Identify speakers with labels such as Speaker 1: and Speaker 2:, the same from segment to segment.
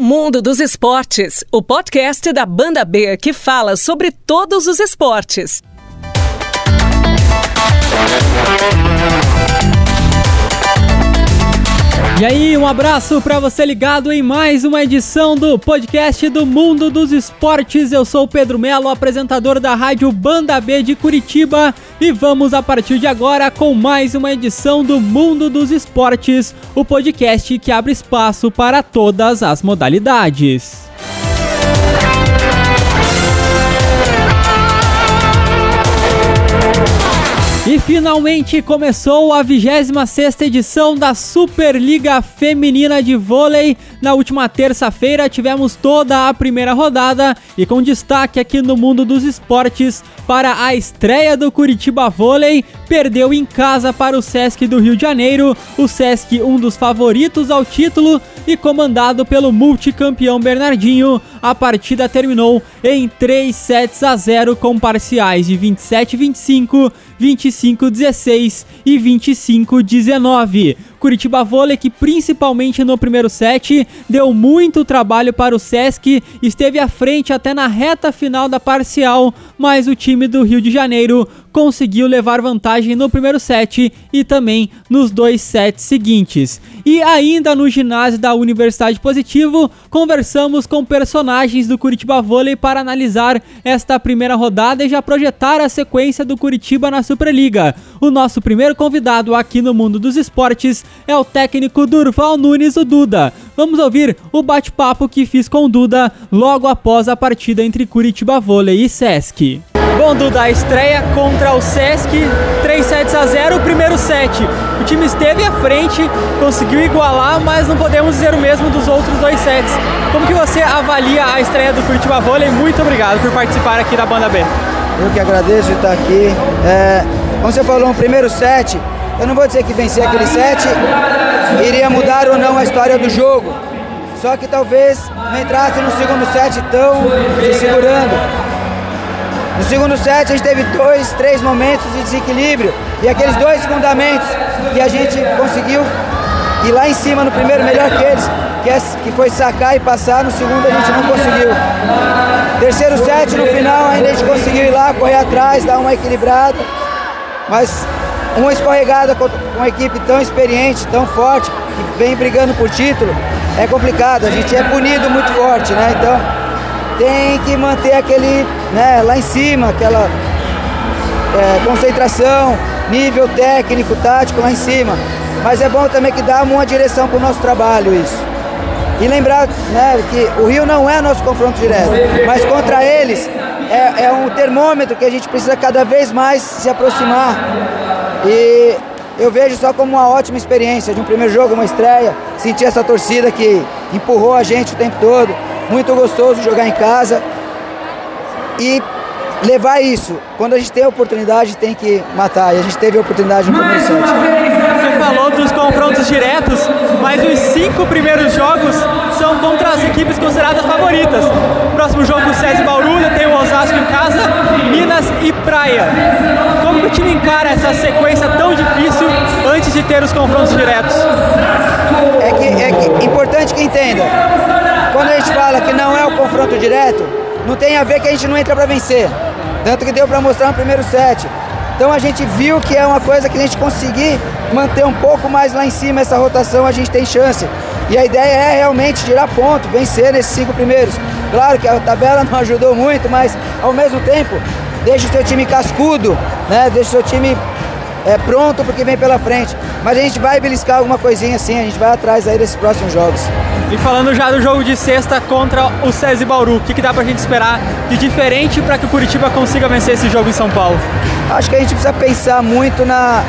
Speaker 1: Mundo dos Esportes, o podcast da Banda B que fala sobre todos os esportes.
Speaker 2: E aí, um abraço para você ligado em mais uma edição do podcast do Mundo dos Esportes. Eu sou o Pedro Melo, apresentador da Rádio Banda B de Curitiba, e vamos a partir de agora com mais uma edição do Mundo dos Esportes, o podcast que abre espaço para todas as modalidades. Finalmente começou a 26ª edição da Superliga Feminina de Vôlei. Na última terça-feira tivemos toda a primeira rodada e com destaque aqui no mundo dos esportes para a estreia do Curitiba Vôlei, perdeu em casa para o Sesc do Rio de Janeiro, o Sesc um dos favoritos ao título e comandado pelo multicampeão Bernardinho. A partida terminou em 3 sets a 0 com parciais de 27-25, 25-16 e 25-19. Curitiba Vôlei que principalmente no primeiro set deu muito trabalho para o Sesc, esteve à frente até na reta final da parcial, mas o time do Rio de Janeiro conseguiu levar vantagem no primeiro set e também nos dois sets seguintes. E ainda no ginásio da Universidade Positivo, conversamos com personagens do Curitiba Vôlei para analisar esta primeira rodada e já projetar a sequência do Curitiba na Superliga. O nosso primeiro convidado aqui no Mundo dos Esportes é o técnico Durval Nunes, o Duda. Vamos ouvir o bate-papo que fiz com o Duda logo após a partida entre Curitiba Vôlei e Sesc. Bom, Duda, a estreia contra o Sesc, 3 sets a 0, o primeiro set. O time esteve à frente, conseguiu igualar, mas não podemos dizer o mesmo dos outros dois sets. Como que você avalia a estreia do Curitiba Vôlei? Muito obrigado por participar aqui da Banda B.
Speaker 3: Eu que agradeço de estar aqui. É, como você falou, no primeiro set, eu não vou dizer que vencer aquele set iria mudar ou não a história do jogo. Só que talvez não entrasse no segundo set tão se segurando. No segundo set a gente teve dois, três momentos de desequilíbrio e aqueles dois fundamentos que a gente conseguiu ir lá em cima no primeiro melhor que eles, que, é, que foi sacar e passar, no segundo a gente não conseguiu. Terceiro set no final ainda a gente conseguiu ir lá, correr atrás, dar uma equilibrada, mas uma escorregada com uma equipe tão experiente, tão forte, que vem brigando por título, é complicado. A gente é punido muito forte, né? Então tem que manter aquele, né, lá em cima, aquela é, concentração, nível técnico, tático lá em cima. Mas é bom também que dá uma direção para o nosso trabalho isso. E lembrar né, que o Rio não é nosso confronto direto, mas contra eles é, é um termômetro que a gente precisa cada vez mais se aproximar. E eu vejo só como uma ótima experiência de um primeiro jogo, uma estreia, sentir essa torcida que empurrou a gente o tempo todo. Muito gostoso jogar em casa. E levar isso. Quando a gente tem a oportunidade, tem que matar. E a gente teve a oportunidade no primeiro set.
Speaker 2: Você falou dos confrontos diretos, mas os cinco primeiros jogos são contra as equipes consideradas favoritas. Próximo jogo, o César Bauru, tem o Osasco em casa, Minas e Praia. Como o time encara essa sequência tão difícil antes de ter os confrontos diretos?
Speaker 3: É que é que, importante que entenda. Quando a gente fala que não é o confronto direto, não tem a ver que a gente não entra para vencer. Tanto que deu para mostrar no primeiro set. Então a gente viu que é uma coisa que a gente conseguir manter um pouco mais lá em cima essa rotação, a gente tem chance. E a ideia é realmente tirar ponto, vencer nesses cinco primeiros. Claro que a tabela não ajudou muito, mas ao mesmo tempo, deixa o seu time cascudo, né? Deixa o seu time é, pronto porque vem pela frente. Mas a gente vai beliscar alguma coisinha assim, a gente vai atrás aí desses próximos jogos.
Speaker 2: E falando já do jogo de sexta contra o César Bauru, o que, que dá pra gente esperar de diferente para que o Curitiba consiga vencer esse jogo em São Paulo?
Speaker 3: Acho que a gente precisa pensar muito na,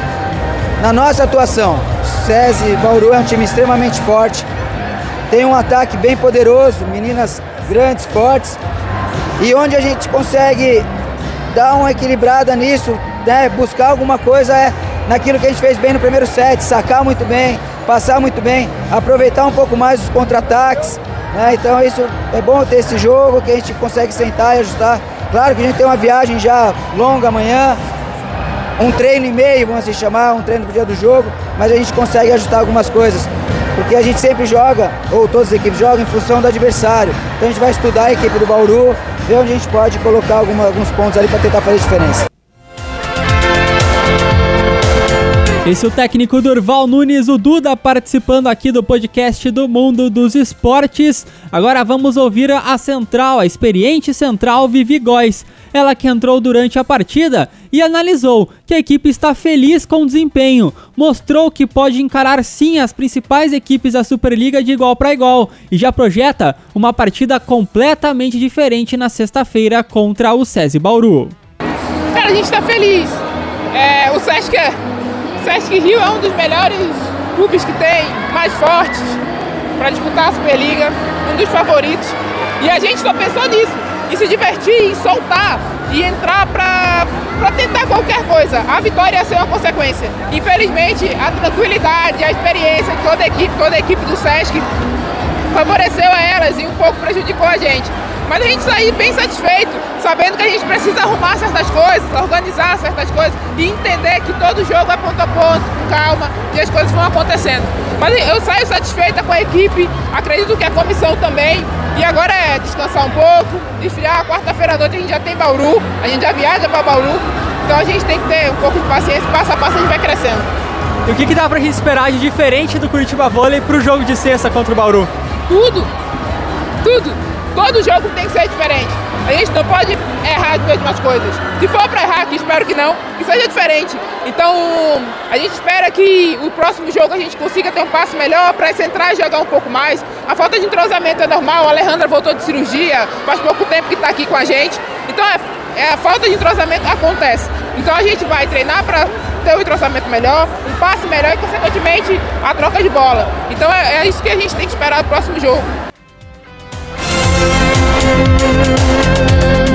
Speaker 3: na nossa atuação. SESI Bauru é um time extremamente forte, tem um ataque bem poderoso, meninas grandes, fortes, e onde a gente consegue dar uma equilibrada nisso, né, buscar alguma coisa é naquilo que a gente fez bem no primeiro set, sacar muito bem, passar muito bem, aproveitar um pouco mais os contra-ataques. Né, então isso é bom ter esse jogo que a gente consegue sentar e ajustar. Claro que a gente tem uma viagem já longa amanhã, um treino e meio, vamos assim chamar, um treino pro dia do jogo, mas a gente consegue ajustar algumas coisas. porque a gente sempre joga, ou todas as equipes jogam, em função do adversário. Então a gente vai estudar a equipe do Bauru, ver onde a gente pode colocar alguma, alguns pontos ali para tentar fazer diferença.
Speaker 2: Esse é o técnico Durval Nunes, o Duda, participando aqui do podcast do Mundo dos Esportes. Agora vamos ouvir a central, a experiente central Vivi Góes. Ela que entrou durante a partida e analisou que a equipe está feliz com o desempenho, mostrou que pode encarar sim as principais equipes da Superliga de igual para igual e já projeta uma partida completamente diferente na sexta-feira contra o SESI Bauru.
Speaker 4: Cara, a gente está feliz. É, o Sesc é Sesc Rio é um dos melhores clubes que tem, mais fortes para disputar a Superliga, um dos favoritos. E a gente só pensou nisso, em se divertir, em soltar e entrar para tentar qualquer coisa. A vitória ia ser uma consequência. Infelizmente, a tranquilidade, a experiência de toda a equipe, toda a equipe do Sesc favoreceu a elas e um pouco prejudicou a gente. Mas a gente sair bem satisfeito, sabendo que a gente precisa arrumar certas coisas, organizar certas coisas e entender que todo jogo é ponto a ponto, com calma, e as coisas vão acontecendo. Mas eu saio satisfeita com a equipe, acredito que a comissão também. E agora é descansar um pouco, desfriar. Quarta-feira à noite a gente já tem Bauru, a gente já viaja para Bauru. Então a gente tem que ter um pouco de paciência, passo a passo a gente vai crescendo.
Speaker 2: E o que, que dá pra gente esperar de diferente do Curitiba Vôlei pro jogo de sexta contra o Bauru?
Speaker 4: Tudo! Tudo! Todo jogo tem que ser diferente. A gente não pode errar as mesmas coisas. Se for para errar, que espero que não, que seja diferente. Então, a gente espera que o próximo jogo a gente consiga ter um passo melhor para centrar e jogar um pouco mais. A falta de entrosamento é normal, a Alejandra voltou de cirurgia, faz pouco tempo que está aqui com a gente. Então, é, é, a falta de entrosamento acontece. Então, a gente vai treinar para ter um entrosamento melhor, um passe melhor e, consequentemente, a troca de bola. Então, é, é isso que a gente tem que esperar do próximo jogo.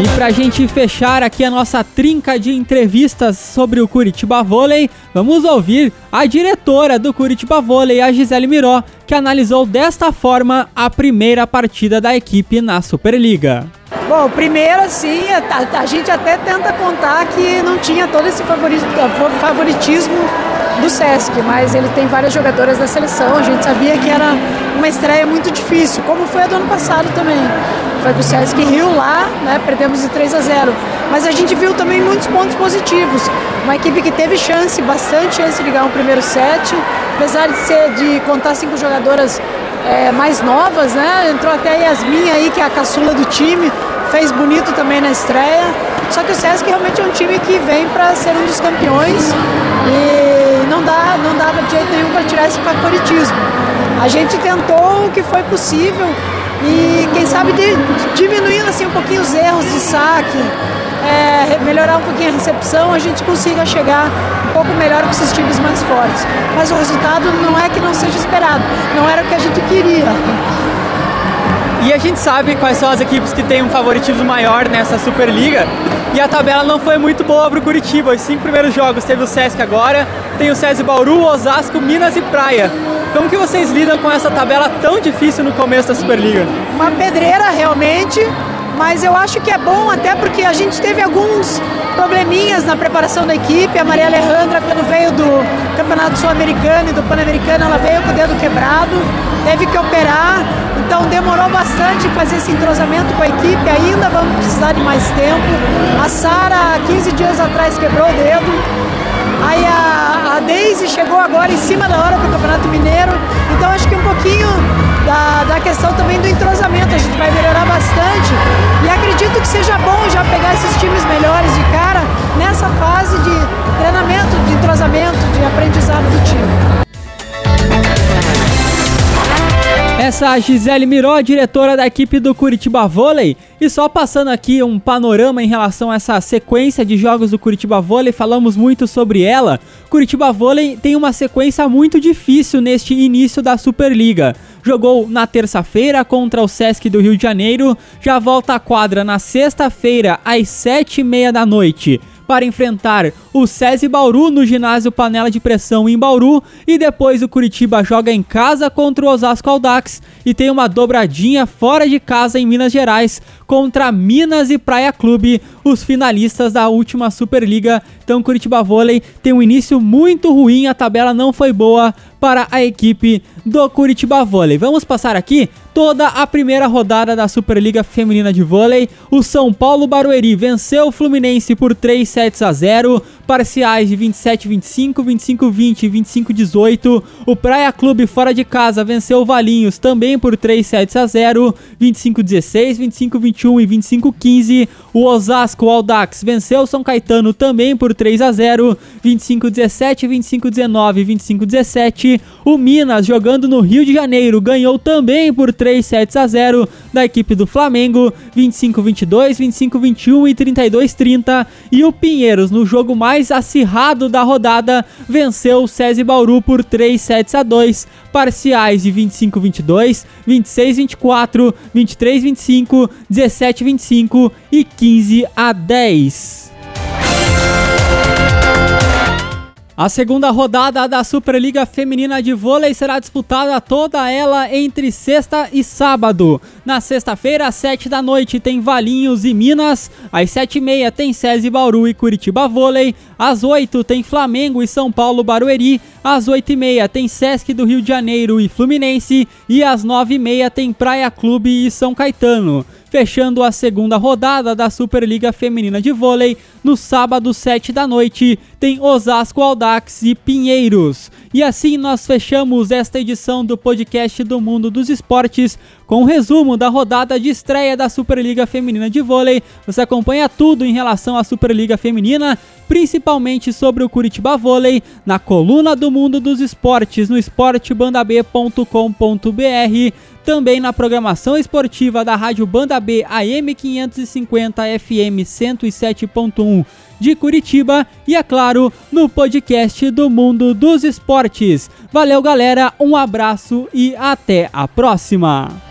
Speaker 2: E pra gente fechar aqui a nossa trinca de entrevistas sobre o Curitiba Vôlei, vamos ouvir a diretora do Curitiba Vôlei, a Gisele Miró, que analisou desta forma a primeira partida da equipe na Superliga.
Speaker 5: Bom, primeiro assim, a, a gente até tenta contar que não tinha todo esse favoritismo do Sesc, mas ele tem várias jogadoras da seleção. A gente sabia que era uma estreia muito difícil, como foi a do ano passado também. Foi com o Sesc Rio lá, né? Perdemos de 3 a 0. Mas a gente viu também muitos pontos positivos. Uma equipe que teve chance, bastante chance de ganhar o primeiro set, apesar de ser de contar cinco jogadoras é, mais novas, né? Entrou até a Yasmin aí, que é a caçula do time, fez bonito também na estreia. Só que o Sesc realmente é um time que vem para ser um dos campeões e não, dá, não dava de jeito nenhum para tirar esse favoritismo. A gente tentou o que foi possível e quem sabe de, diminuindo assim um pouquinho os erros de saque, é, melhorar um pouquinho a recepção, a gente consiga chegar um pouco melhor com esses times mais fortes. Mas o resultado não é que não seja esperado, não era o que a gente queria.
Speaker 2: E a gente sabe quais são as equipes que têm um favoritismo maior nessa Superliga. E a tabela não foi muito boa para o Curitiba. Os cinco primeiros jogos teve o Sesc agora, tem o SESI Bauru, Osasco, Minas e Praia. Como que vocês lidam com essa tabela tão difícil no começo da Superliga?
Speaker 5: Uma pedreira realmente, mas eu acho que é bom até porque a gente teve alguns probleminhas na preparação da equipe. A Maria Alejandra, quando veio do Campeonato Sul-Americano e do Pan-Americano, ela veio com o dedo quebrado, teve que operar, então demorou bastante fazer esse entrosamento com a equipe. Ainda vamos precisar de mais tempo. A Sara, 15 dias atrás, quebrou o dedo. Aí a, a Daisy chegou agora em cima da hora para o Campeonato Mineiro. Então acho que um pouquinho da, da questão também do entrosamento a gente vai melhorar bastante. E acredito que seja bom já pegar esses times melhores de cara nessa fase de treinamento, de entrosamento, de aprendizado do time.
Speaker 2: Essa é a Gisele Miró, diretora da equipe do Curitiba Vôlei. E só passando aqui um panorama em relação a essa sequência de jogos do Curitiba Vôlei, falamos muito sobre ela. Curitiba Vôlei tem uma sequência muito difícil neste início da Superliga. Jogou na terça-feira contra o Sesc do Rio de Janeiro, já volta à quadra na sexta-feira às sete e meia da noite para enfrentar o SESI Bauru no ginásio Panela de Pressão em Bauru e depois o Curitiba joga em casa contra o Osasco Aldax e tem uma dobradinha fora de casa em Minas Gerais contra Minas e Praia Clube, os finalistas da última Superliga. Então Curitiba Vôlei tem um início muito ruim, a tabela não foi boa para a equipe do Curitiba Vôlei. Vamos passar aqui toda a primeira rodada da Superliga Feminina de Vôlei. O São Paulo Barueri venceu o Fluminense por 3 sets a 0, parciais de 27-25, 25-20 e 25-18. O Praia Clube fora de casa venceu o Valinhos também por 3 sets a 0, 25-16, 25-21 e 25-15. O Osasco Aldax venceu o São Caetano também por 3 a 0, 25-17, 25-19 e 25-17. O Minas, jogando no Rio de Janeiro, ganhou também por 3 sets a 0 da equipe do Flamengo, 25-22, 25-21 e 32-30. E o Pinheiros, no jogo mais acirrado da rodada, venceu o SESI Bauru por 3 sets a 2, parciais de 25-22, 26-24, 23-25, 17-25 e 15 a 10. A segunda rodada da Superliga Feminina de Vôlei será disputada toda ela entre sexta e sábado. Na sexta-feira, às 7 da noite, tem Valinhos e Minas. Às 7 e meia tem SESI Bauru e Curitiba Vôlei. Às 8 tem Flamengo e São Paulo Barueri. Às 8 e meia tem Sesc do Rio de Janeiro e Fluminense. E às 9 e meia tem Praia Clube e São Caetano fechando a segunda rodada da Superliga Feminina de Vôlei. No sábado, 7 da noite, tem Osasco Aldax e Pinheiros. E assim nós fechamos esta edição do podcast do Mundo dos Esportes com um resumo da rodada de estreia da Superliga Feminina de Vôlei. Você acompanha tudo em relação à Superliga Feminina, principalmente sobre o Curitiba Vôlei, na coluna do Mundo dos Esportes no esportebandab.com.br também na programação esportiva da Rádio Banda B AM 550 FM 107.1 de Curitiba e, é claro, no podcast do Mundo dos Esportes. Valeu, galera, um abraço e até a próxima!